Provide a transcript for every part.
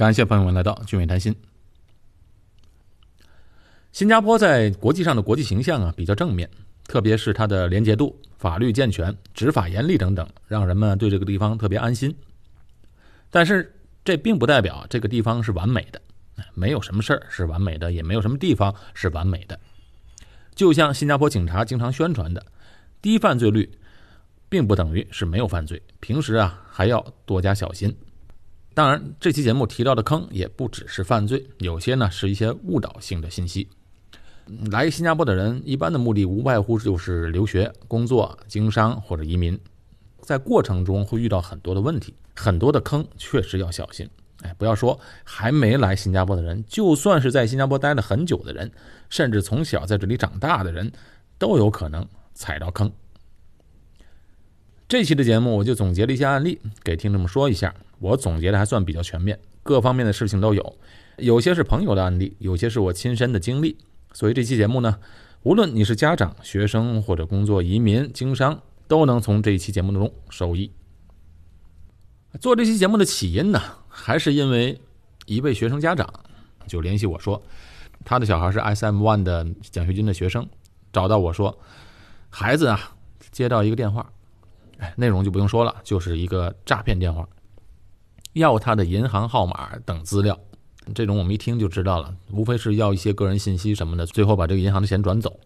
感谢朋友们来到俊伟谈心。新加坡在国际上的国际形象啊比较正面，特别是它的廉洁度、法律健全、执法严厉等等，让人们对这个地方特别安心。但是这并不代表这个地方是完美的，没有什么事儿是完美的，也没有什么地方是完美的。就像新加坡警察经常宣传的，低犯罪率并不等于是没有犯罪，平时啊还要多加小心。当然，这期节目提到的坑也不只是犯罪，有些呢是一些误导性的信息。来新加坡的人一般的目的无外乎就是留学、工作、经商或者移民，在过程中会遇到很多的问题，很多的坑确实要小心。哎，不要说还没来新加坡的人，就算是在新加坡待了很久的人，甚至从小在这里长大的人，都有可能踩到坑。这期的节目我就总结了一些案例，给听众们说一下。我总结的还算比较全面，各方面的事情都有，有些是朋友的案例，有些是我亲身的经历。所以这期节目呢，无论你是家长、学生或者工作、移民、经商，都能从这一期节目当中受益。做这期节目的起因呢，还是因为一位学生家长就联系我说，他的小孩是 SM One 的奖学金的学生，找到我说，孩子啊接到一个电话。内容就不用说了，就是一个诈骗电话，要他的银行号码等资料。这种我们一听就知道了，无非是要一些个人信息什么的，最后把这个银行的钱转走。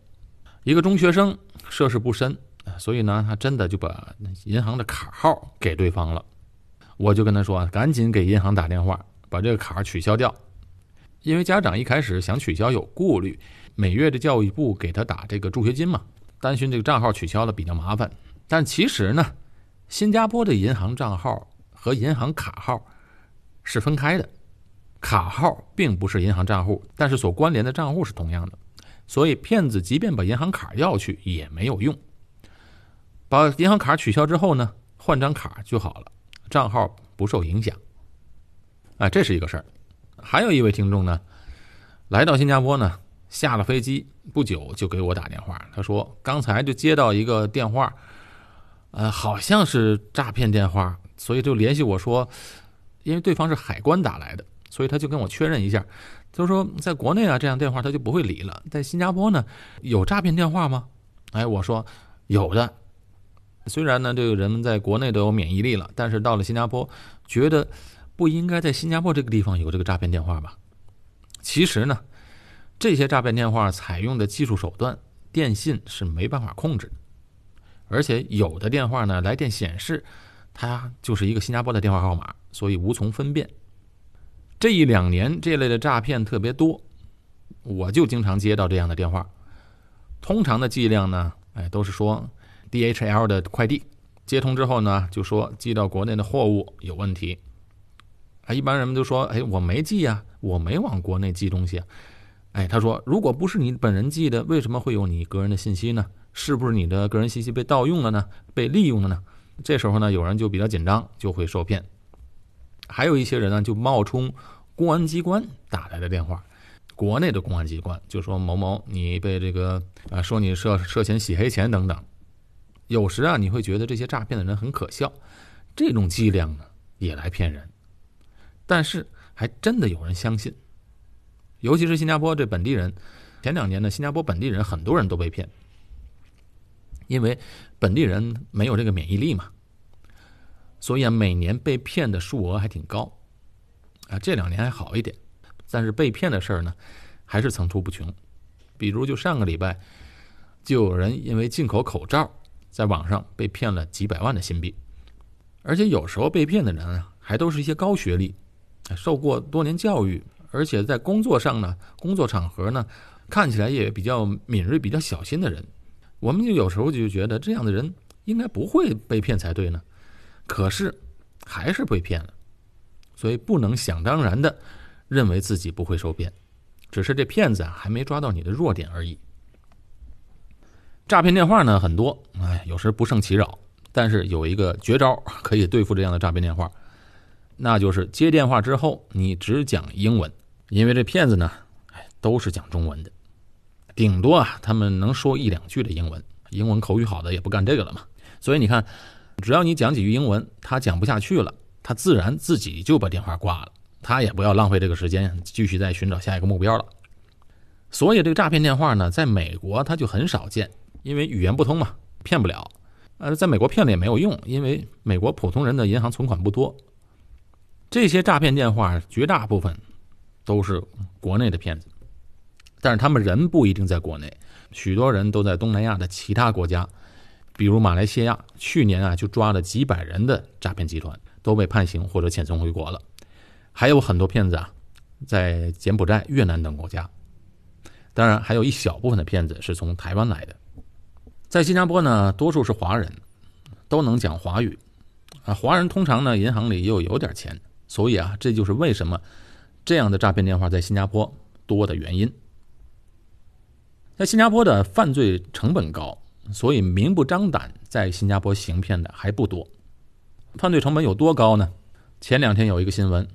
一个中学生涉世不深，所以呢，他真的就把银行的卡号给对方了。我就跟他说，赶紧给银行打电话，把这个卡取消掉。因为家长一开始想取消有顾虑，每月的教育部给他打这个助学金嘛，担心这个账号取消了比较麻烦。但其实呢，新加坡的银行账号和银行卡号是分开的，卡号并不是银行账户，但是所关联的账户是同样的，所以骗子即便把银行卡要去也没有用。把银行卡取消之后呢，换张卡就好了，账号不受影响。哎，这是一个事儿。还有一位听众呢，来到新加坡呢，下了飞机不久就给我打电话，他说刚才就接到一个电话。呃，好像是诈骗电话，所以就联系我说，因为对方是海关打来的，所以他就跟我确认一下，就说在国内啊，这样电话他就不会理了。在新加坡呢，有诈骗电话吗？哎，我说有的。虽然呢，这个人们在国内都有免疫力了，但是到了新加坡，觉得不应该在新加坡这个地方有这个诈骗电话吧？其实呢，这些诈骗电话采用的技术手段，电信是没办法控制的。而且有的电话呢，来电显示它就是一个新加坡的电话号码，所以无从分辨。这一两年这类的诈骗特别多，我就经常接到这样的电话。通常的剂量呢，哎，都是说 DHL 的快递接通之后呢，就说寄到国内的货物有问题。啊，一般人们都说，哎，我没寄呀，我没往国内寄东西。哎，他说，如果不是你本人寄的，为什么会有你个人的信息呢？是不是你的个人信息被盗用了呢？被利用了呢？这时候呢，有人就比较紧张，就会受骗。还有一些人呢，就冒充公安机关打来的电话，国内的公安机关就说某某你被这个啊，说你涉涉嫌洗黑钱等等。有时啊，你会觉得这些诈骗的人很可笑，这种伎俩呢也来骗人。但是还真的有人相信，尤其是新加坡这本地人，前两年呢，新加坡本地人很多人都被骗。因为本地人没有这个免疫力嘛，所以啊，每年被骗的数额还挺高，啊，这两年还好一点，但是被骗的事儿呢，还是层出不穷。比如就上个礼拜，就有人因为进口口罩，在网上被骗了几百万的新币，而且有时候被骗的人啊，还都是一些高学历，受过多年教育，而且在工作上呢，工作场合呢，看起来也比较敏锐、比较小心的人。我们就有时候就觉得这样的人应该不会被骗才对呢，可是还是被骗了，所以不能想当然的认为自己不会受骗，只是这骗子啊还没抓到你的弱点而已。诈骗电话呢很多，哎，有时不胜其扰，但是有一个绝招可以对付这样的诈骗电话，那就是接电话之后你只讲英文，因为这骗子呢，哎，都是讲中文的。顶多啊，他们能说一两句的英文，英文口语好的也不干这个了嘛。所以你看，只要你讲几句英文，他讲不下去了，他自然自己就把电话挂了。他也不要浪费这个时间，继续再寻找下一个目标了。所以这个诈骗电话呢，在美国它就很少见，因为语言不通嘛，骗不了。呃，在美国骗了也没有用，因为美国普通人的银行存款不多。这些诈骗电话绝大部分都是国内的骗子，但是他们人不一定在国内，许多人都在东南亚的其他国家，比如马来西亚，去年啊就抓了几百人的诈骗集团，都被判刑或者遣送回国了。还有很多骗子啊，在柬埔寨、越南等国家，当然还有一小部分的骗子是从台湾来的。在新加坡呢，多数是华人，都能讲华语，啊，华人通常呢银行里又有点钱。所以啊，这就是为什么这样的诈骗电话在新加坡多的原因。在新加坡的犯罪成本高，所以明不张胆在新加坡行骗的还不多。犯罪成本有多高呢？前两天有一个新闻，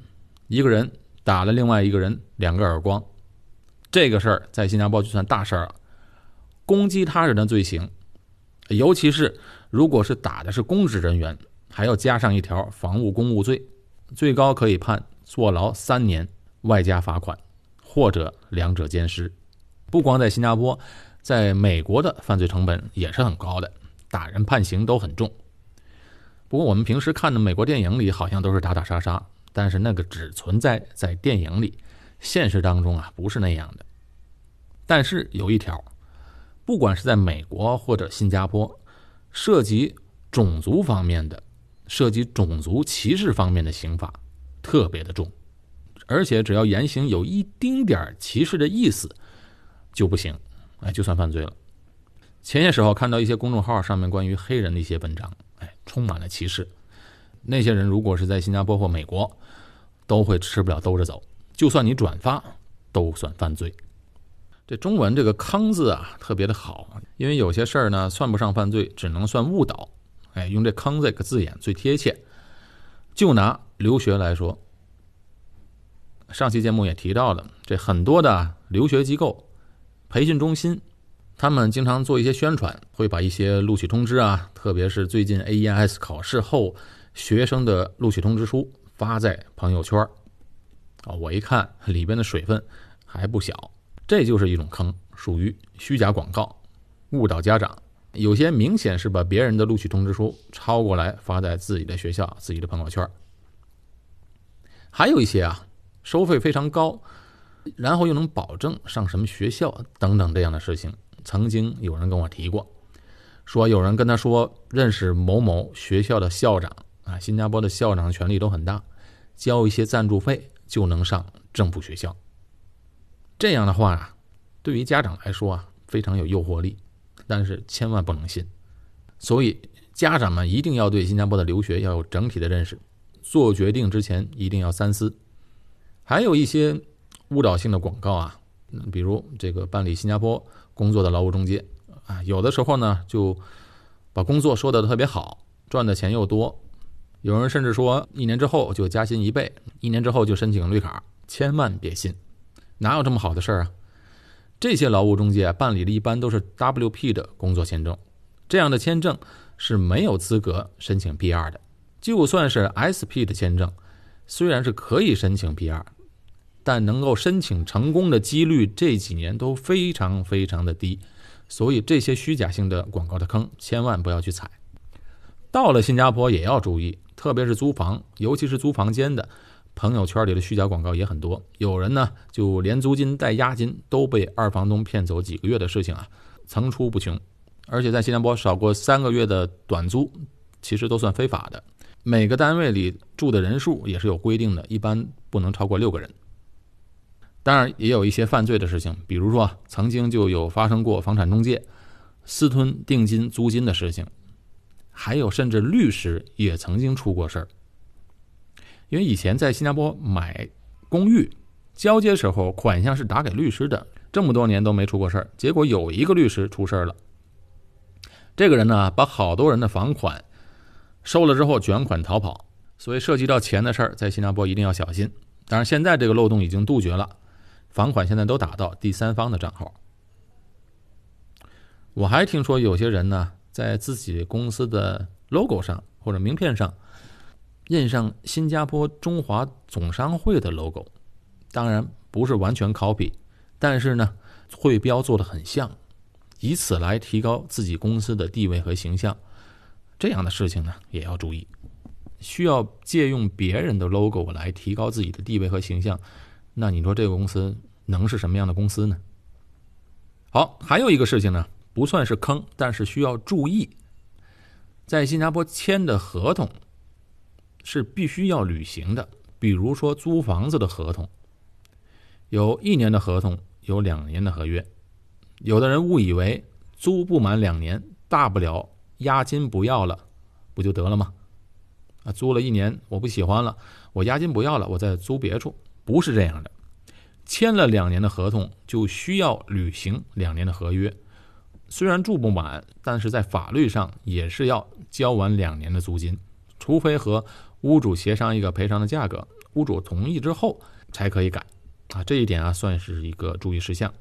一个人打了另外一个人两个耳光，这个事儿在新加坡就算大事儿了。攻击他人的罪行，尤其是如果是打的是公职人员，还要加上一条妨务公务罪。最高可以判坐牢三年，外加罚款，或者两者兼施。不光在新加坡，在美国的犯罪成本也是很高的，打人判刑都很重。不过我们平时看的美国电影里好像都是打打杀杀，但是那个只存在在电影里，现实当中啊不是那样的。但是有一条，不管是在美国或者新加坡，涉及种族方面的。涉及种族歧视方面的刑法特别的重，而且只要言行有一丁点歧视的意思就不行，哎，就算犯罪了。前些时候看到一些公众号上面关于黑人的一些文章，哎，充满了歧视。那些人如果是在新加坡或美国，都会吃不了兜着走，就算你转发都算犯罪。这中文这个“坑”字啊，特别的好，因为有些事儿呢算不上犯罪，只能算误导。哎，用这“坑”这个字眼最贴切。就拿留学来说，上期节目也提到了，这很多的留学机构、培训中心，他们经常做一些宣传，会把一些录取通知啊，特别是最近 AES 考试后学生的录取通知书发在朋友圈啊。我一看里边的水分还不小，这就是一种坑，属于虚假广告，误导家长。有些明显是把别人的录取通知书抄过来发在自己的学校、自己的朋友圈还有一些啊，收费非常高，然后又能保证上什么学校等等这样的事情。曾经有人跟我提过，说有人跟他说认识某某学校的校长啊，新加坡的校长权力都很大，交一些赞助费就能上政府学校。这样的话啊，对于家长来说啊，非常有诱惑力。但是千万不能信，所以家长们一定要对新加坡的留学要有整体的认识，做决定之前一定要三思。还有一些误导性的广告啊，比如这个办理新加坡工作的劳务中介啊，有的时候呢就把工作说的特别好，赚的钱又多，有人甚至说一年之后就加薪一倍，一年之后就申请绿卡，千万别信，哪有这么好的事儿啊？这些劳务中介办理的一般都是 WP 的工作签证，这样的签证是没有资格申请 BR 的。就算是 SP 的签证，虽然是可以申请 BR 但能够申请成功的几率这几年都非常非常的低。所以这些虚假性的广告的坑，千万不要去踩。到了新加坡也要注意，特别是租房，尤其是租房间的。朋友圈里的虚假广告也很多，有人呢就连租金带押金都被二房东骗走几个月的事情啊，层出不穷。而且在新加坡少过三个月的短租，其实都算非法的。每个单位里住的人数也是有规定的，一般不能超过六个人。当然也有一些犯罪的事情，比如说曾经就有发生过房产中介私吞定金租金的事情，还有甚至律师也曾经出过事儿。因为以前在新加坡买公寓，交接时候款项是打给律师的，这么多年都没出过事儿。结果有一个律师出事儿了，这个人呢把好多人的房款收了之后卷款逃跑，所以涉及到钱的事儿，在新加坡一定要小心。当然现在这个漏洞已经杜绝了，房款现在都打到第三方的账号。我还听说有些人呢，在自己公司的 logo 上或者名片上。印上新加坡中华总商会的 logo，当然不是完全 copy，但是呢，会标做的很像，以此来提高自己公司的地位和形象。这样的事情呢，也要注意。需要借用别人的 logo 来提高自己的地位和形象，那你说这个公司能是什么样的公司呢？好，还有一个事情呢，不算是坑，但是需要注意，在新加坡签的合同。是必须要履行的，比如说租房子的合同，有一年的合同，有两年的合约。有的人误以为租不满两年，大不了押金不要了，不就得了吗？啊，租了一年我不喜欢了，我押金不要了，我再租别处，不是这样的。签了两年的合同，就需要履行两年的合约。虽然住不满，但是在法律上也是要交完两年的租金，除非和。屋主协商一个赔偿的价格，屋主同意之后才可以改，啊，这一点啊算是一个注意事项。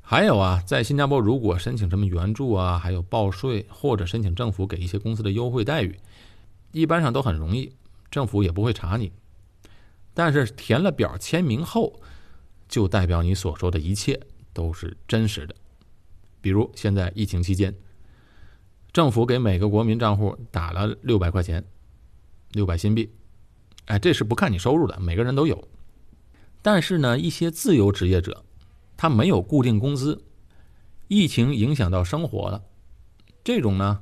还有啊，在新加坡如果申请什么援助啊，还有报税或者申请政府给一些公司的优惠待遇，一般上都很容易，政府也不会查你。但是填了表签名后，就代表你所说的一切都是真实的。比如现在疫情期间，政府给每个国民账户打了六百块钱。六百新币，哎，这是不看你收入的，每个人都有。但是呢，一些自由职业者，他没有固定工资，疫情影响到生活了，这种呢，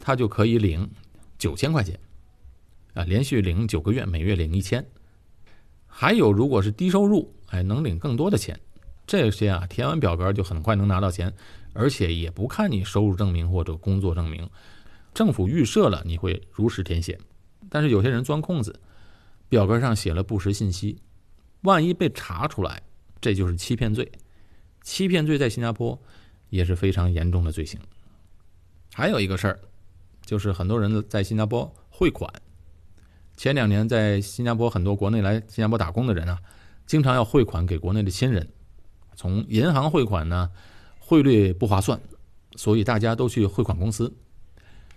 他就可以领九千块钱，啊，连续领九个月，每月领一千。还有，如果是低收入，哎，能领更多的钱。这些啊，填完表格就很快能拿到钱，而且也不看你收入证明或者工作证明，政府预设了你会如实填写。但是有些人钻空子，表格上写了不实信息，万一被查出来，这就是欺骗罪。欺骗罪在新加坡也是非常严重的罪行。还有一个事儿，就是很多人在新加坡汇款。前两年在新加坡很多国内来新加坡打工的人啊，经常要汇款给国内的亲人。从银行汇款呢，汇率不划算，所以大家都去汇款公司。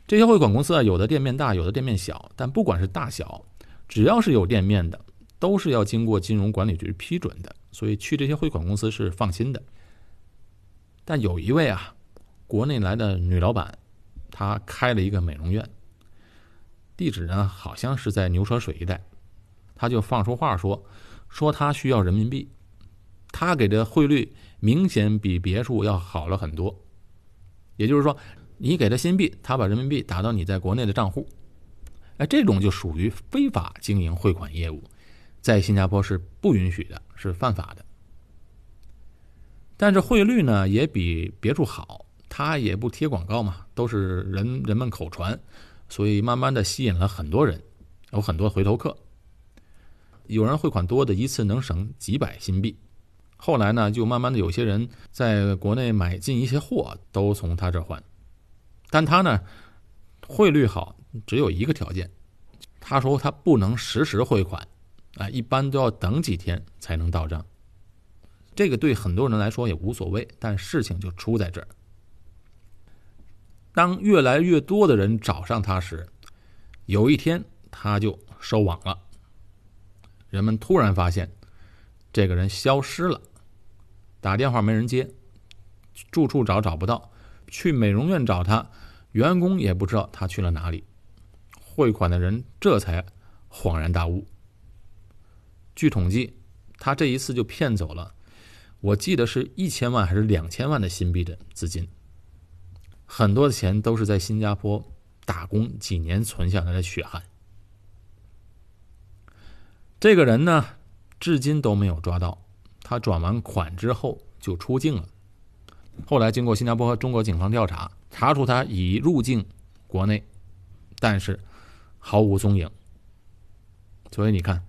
这些汇款公司啊，有的店面大，有的店面小，但不管是大小，只要是有店面的，都是要经过金融管理局批准的，所以去这些汇款公司是放心的。但有一位啊，国内来的女老板，她开了一个美容院，地址呢好像是在牛车水一带，他就放出话说，说他需要人民币，他给的汇率明显比别处要好了很多，也就是说。你给他新币，他把人民币打到你在国内的账户，哎，这种就属于非法经营汇款业务，在新加坡是不允许的，是犯法的。但是汇率呢也比别处好，他也不贴广告嘛，都是人人们口传，所以慢慢的吸引了很多人，有很多回头客。有人汇款多的，一次能省几百新币。后来呢，就慢慢的有些人在国内买进一些货，都从他这换。但他呢，汇率好，只有一个条件，他说他不能实时汇款，啊，一般都要等几天才能到账。这个对很多人来说也无所谓，但事情就出在这儿。当越来越多的人找上他时，有一天他就收网了。人们突然发现，这个人消失了，打电话没人接，住处找找不到。去美容院找他，员工也不知道他去了哪里。汇款的人这才恍然大悟。据统计，他这一次就骗走了，我记得是一千万还是两千万的新币的资金。很多的钱都是在新加坡打工几年存下来的血汗。这个人呢，至今都没有抓到。他转完款之后就出境了。后来经过新加坡和中国警方调查，查出他已入境国内，但是毫无踪影。所以你看，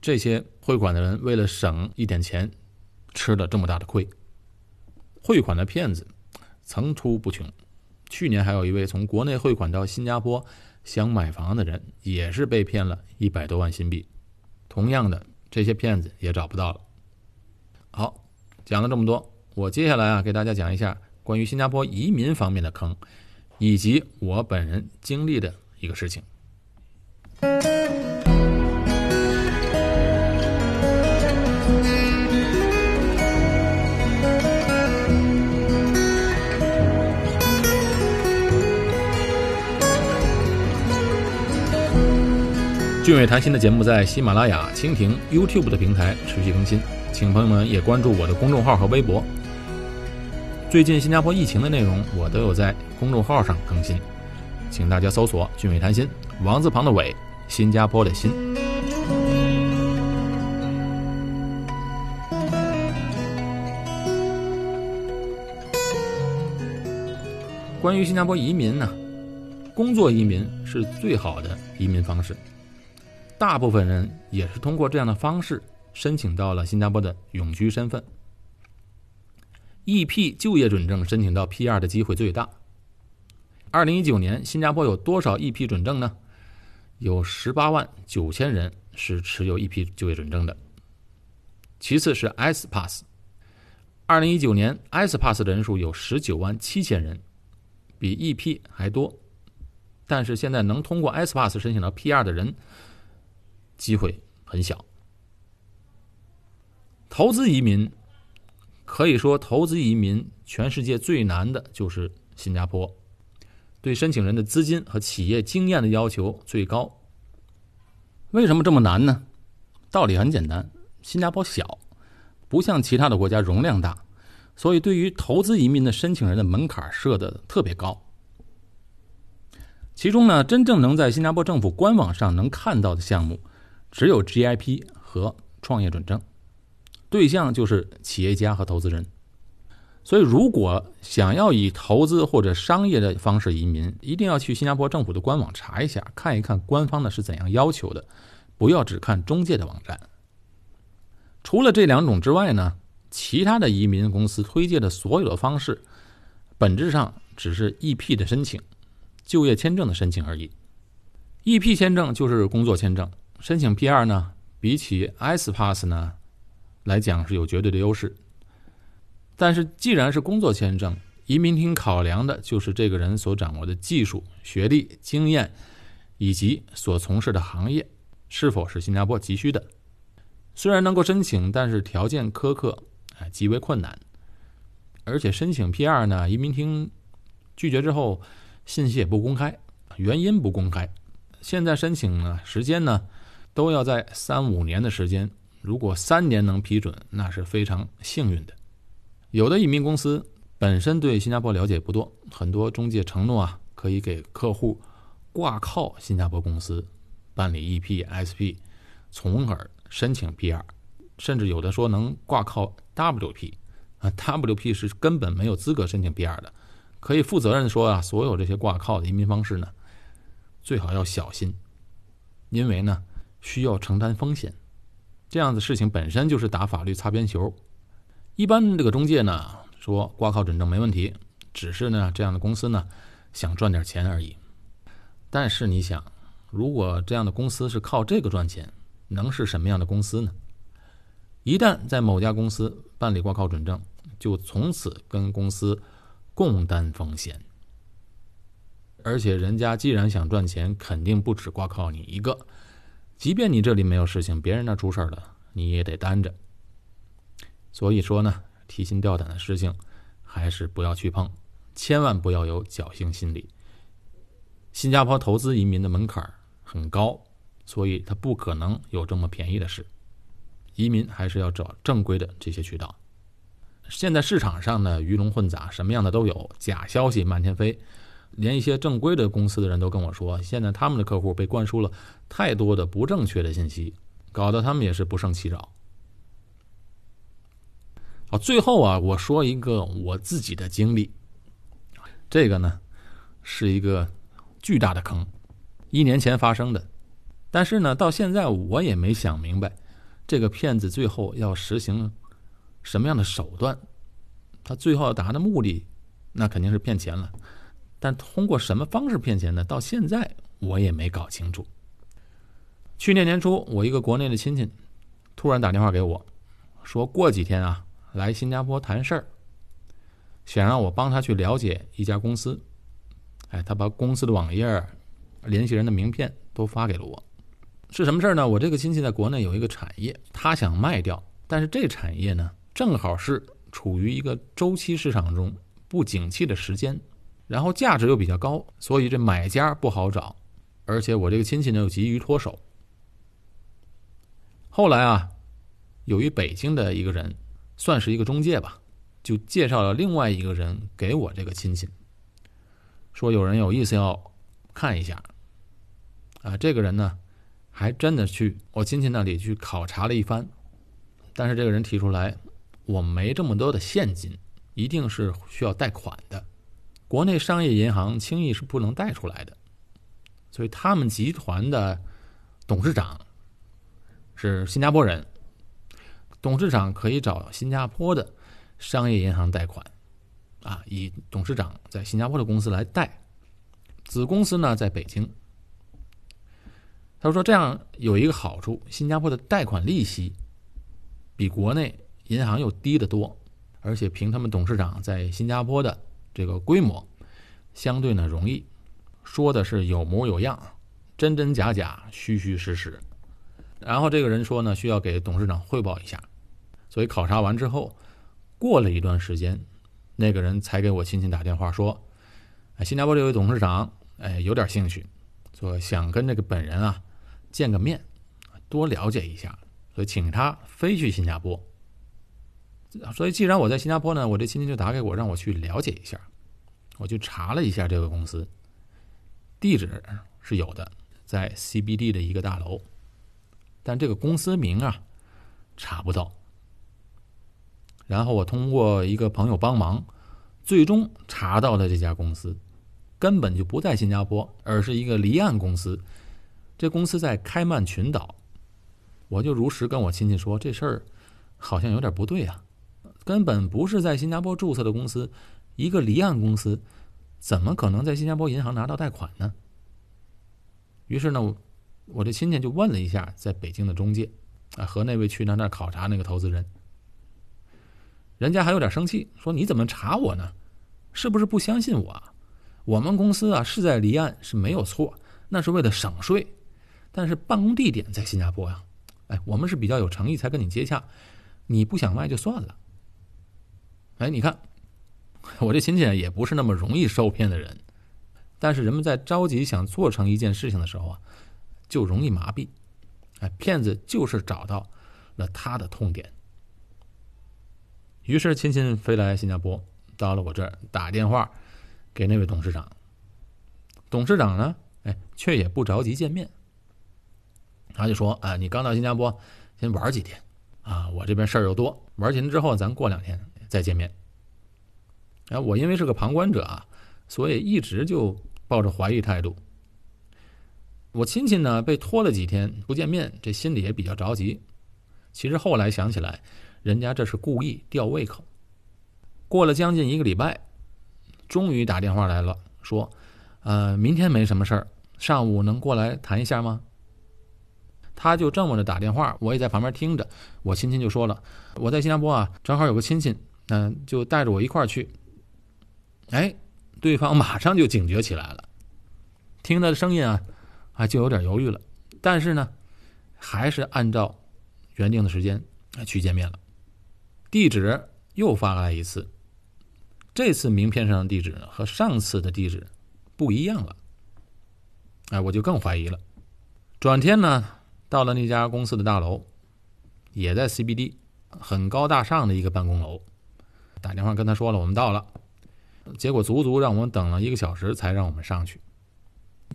这些汇款的人为了省一点钱，吃了这么大的亏。汇款的骗子层出不穷，去年还有一位从国内汇款到新加坡想买房的人，也是被骗了一百多万新币。同样的，这些骗子也找不到了。好，讲了这么多。我接下来啊，给大家讲一下关于新加坡移民方面的坑，以及我本人经历的一个事情。俊伟谈心的节目在喜马拉雅、蜻蜓、YouTube 的平台持续更新，请朋友们也关注我的公众号和微博。最近新加坡疫情的内容，我都有在公众号上更新，请大家搜索“俊伟谈心”，王字旁的伟，新加坡的新。关于新加坡移民呢，工作移民是最好的移民方式。大部分人也是通过这样的方式申请到了新加坡的永居身份。EP 就业准证申请到 PR 的机会最大。二零一九年，新加坡有多少 EP 准证呢？有十八万九千人是持有 EP 就业准证的。其次是 S Pass。二零一九年 S Pass 的人数有十九万七千人，比 EP 还多。但是现在能通过 S Pass 申请到 PR 的人。机会很小。投资移民可以说，投资移民全世界最难的就是新加坡，对申请人的资金和企业经验的要求最高。为什么这么难呢？道理很简单，新加坡小，不像其他的国家容量大，所以对于投资移民的申请人的门槛设的特别高。其中呢，真正能在新加坡政府官网上能看到的项目。只有 GIP 和创业准证，对象就是企业家和投资人。所以，如果想要以投资或者商业的方式移民，一定要去新加坡政府的官网查一下，看一看官方的是怎样要求的，不要只看中介的网站。除了这两种之外呢，其他的移民公司推荐的所有的方式，本质上只是 EP 的申请、就业签证的申请而已。EP 签证就是工作签证。申请 PR 呢，比起 S Pass 呢来讲是有绝对的优势。但是既然是工作签证，移民厅考量的就是这个人所掌握的技术、学历、经验以及所从事的行业是否是新加坡急需的。虽然能够申请，但是条件苛刻，哎，极为困难。而且申请 PR 呢，移民厅拒绝之后，信息也不公开，原因不公开。现在申请呢，时间呢？都要在三五年的时间，如果三年能批准，那是非常幸运的。有的移民公司本身对新加坡了解不多，很多中介承诺啊，可以给客户挂靠新加坡公司办理 EP、SP，从而申请 PR，甚至有的说能挂靠 WP，啊，WP 是根本没有资格申请 PR 的。可以负责任的说啊，所有这些挂靠的移民方式呢，最好要小心，因为呢。需要承担风险，这样的事情本身就是打法律擦边球。一般这个中介呢说挂靠准证没问题，只是呢这样的公司呢想赚点钱而已。但是你想，如果这样的公司是靠这个赚钱，能是什么样的公司呢？一旦在某家公司办理挂靠准证，就从此跟公司共担风险。而且人家既然想赚钱，肯定不止挂靠你一个。即便你这里没有事情，别人那出事儿了，你也得担着。所以说呢，提心吊胆的事情还是不要去碰，千万不要有侥幸心理。新加坡投资移民的门槛很高，所以它不可能有这么便宜的事。移民还是要找正规的这些渠道。现在市场上呢，鱼龙混杂，什么样的都有，假消息满天飞。连一些正规的公司的人都跟我说，现在他们的客户被灌输了太多的不正确的信息，搞得他们也是不胜其扰。好，最后啊，我说一个我自己的经历，这个呢是一个巨大的坑，一年前发生的，但是呢，到现在我也没想明白，这个骗子最后要实行什么样的手段，他最后要达的目的，那肯定是骗钱了。但通过什么方式骗钱呢？到现在我也没搞清楚。去年年初，我一个国内的亲戚突然打电话给我，说过几天啊来新加坡谈事儿，想让我帮他去了解一家公司。哎，他把公司的网页、联系人的名片都发给了我，是什么事儿呢？我这个亲戚在国内有一个产业，他想卖掉，但是这产业呢，正好是处于一个周期市场中不景气的时间，然后价值又比较高，所以这买家不好找，而且我这个亲戚呢又急于脱手。后来啊，有一北京的一个人，算是一个中介吧，就介绍了另外一个人给我这个亲戚，说有人有意思要看一下。啊，这个人呢，还真的去我亲戚那里去考察了一番，但是这个人提出来，我没这么多的现金，一定是需要贷款的，国内商业银行轻易是不能贷出来的，所以他们集团的董事长是新加坡人，董事长可以找新加坡的商业银行贷款，啊，以董事长在新加坡的公司来贷，子公司呢在北京。他说：“这样有一个好处，新加坡的贷款利息比国内银行又低得多，而且凭他们董事长在新加坡的这个规模，相对呢容易。说的是有模有样，真真假假，虚虚实实。然后这个人说呢，需要给董事长汇报一下。所以考察完之后，过了一段时间，那个人才给我亲戚打电话说：，哎，新加坡这位董事长，哎，有点兴趣，说想跟这个本人啊。”见个面，多了解一下，所以请他飞去新加坡。所以既然我在新加坡呢，我这亲戚就打给我，让我去了解一下。我去查了一下这个公司，地址是有的，在 CBD 的一个大楼，但这个公司名啊查不到。然后我通过一个朋友帮忙，最终查到了这家公司，根本就不在新加坡，而是一个离岸公司。这公司在开曼群岛，我就如实跟我亲戚说，这事儿好像有点不对啊，根本不是在新加坡注册的公司，一个离岸公司，怎么可能在新加坡银行拿到贷款呢？于是呢，我我这亲戚就问了一下在北京的中介，啊，和那位去那那考察那个投资人，人家还有点生气，说你怎么查我呢？是不是不相信我？我们公司啊是在离岸是没有错，那是为了省税。但是办公地点在新加坡呀，哎，我们是比较有诚意才跟你接洽，你不想卖就算了。哎，你看，我这亲戚也不是那么容易受骗的人，但是人们在着急想做成一件事情的时候啊，就容易麻痹，哎，骗子就是找到了他的痛点。于是亲戚飞来新加坡，到了我这儿打电话给那位董事长，董事长呢，哎，却也不着急见面。他就说：“啊，你刚到新加坡，先玩几天，啊，我这边事儿又多，玩几天之后，咱过两天再见面。”哎，我因为是个旁观者啊，所以一直就抱着怀疑态度。我亲戚呢被拖了几天不见面，这心里也比较着急。其实后来想起来，人家这是故意吊胃口。过了将近一个礼拜，终于打电话来了，说：“呃，明天没什么事儿，上午能过来谈一下吗？”他就这么着打电话，我也在旁边听着。我亲戚就说了：“我在新加坡啊，正好有个亲戚，嗯，就带着我一块儿去。”哎，对方马上就警觉起来了，听他的声音啊，啊，就有点犹豫了。但是呢，还是按照原定的时间去见面了。地址又发来一次，这次名片上的地址和上次的地址不一样了。哎，我就更怀疑了。转天呢？到了那家公司的大楼，也在 CBD，很高大上的一个办公楼。打电话跟他说了，我们到了。结果足足让我们等了一个小时，才让我们上去。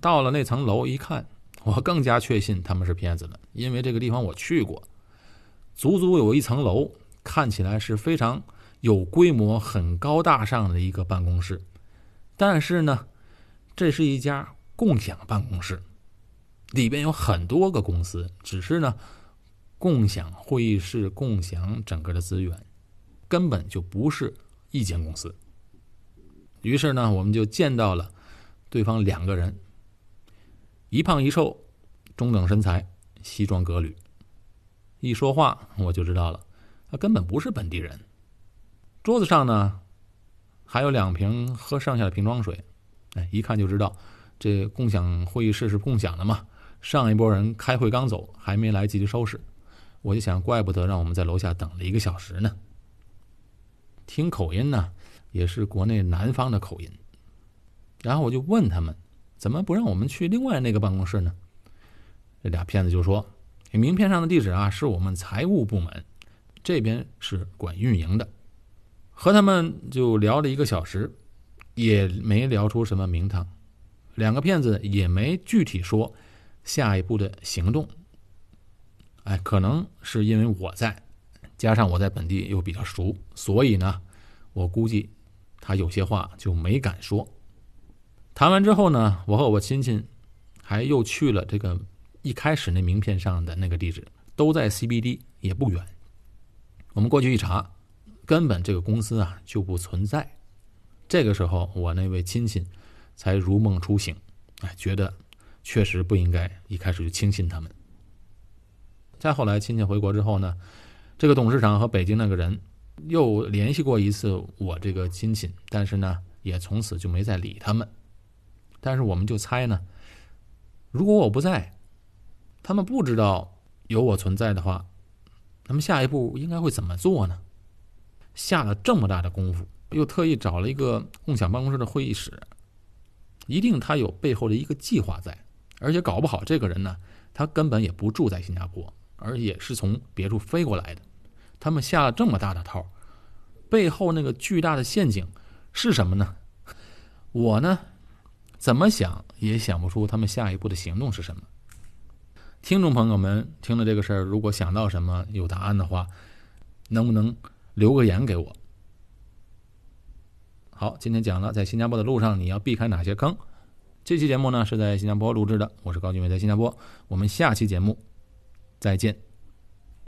到了那层楼一看，我更加确信他们是骗子了，因为这个地方我去过，足足有一层楼，看起来是非常有规模、很高大上的一个办公室。但是呢，这是一家共享办公室。里边有很多个公司，只是呢，共享会议室、共享整个的资源，根本就不是一间公司。于是呢，我们就见到了对方两个人，一胖一瘦，中等身材，西装革履，一说话我就知道了，他根本不是本地人。桌子上呢，还有两瓶喝剩下的瓶装水，哎，一看就知道这共享会议室是共享的嘛。上一波人开会刚走，还没来及收拾，我就想，怪不得让我们在楼下等了一个小时呢。听口音呢，也是国内南方的口音。然后我就问他们，怎么不让我们去另外那个办公室呢？这俩骗子就说，名片上的地址啊，是我们财务部门，这边是管运营的。和他们就聊了一个小时，也没聊出什么名堂。两个骗子也没具体说下一步的行动。哎，可能是因为我在，加上我在本地又比较熟，所以呢，我估计他有些话就没敢说。谈完之后呢，我和我亲戚还又去了这个一开始那名片上的那个地址，都在 CBD，也不远。我们过去一查。根本这个公司啊就不存在。这个时候，我那位亲戚才如梦初醒，哎，觉得确实不应该一开始就轻信他们。再后来，亲戚回国之后呢，这个董事长和北京那个人又联系过一次我这个亲戚，但是呢，也从此就没再理他们。但是我们就猜呢，如果我不在，他们不知道有我存在的话，那么下一步应该会怎么做呢？下了这么大的功夫，又特意找了一个共享办公室的会议室，一定他有背后的一个计划在，而且搞不好这个人呢，他根本也不住在新加坡，而也是从别处飞过来的。他们下了这么大的套，背后那个巨大的陷阱是什么呢？我呢，怎么想也想不出他们下一步的行动是什么。听众朋友们听了这个事儿，如果想到什么有答案的话，能不能？留个言给我。好，今天讲了在新加坡的路上你要避开哪些坑。这期节目呢是在新加坡录制的，我是高俊伟，在新加坡。我们下期节目再见。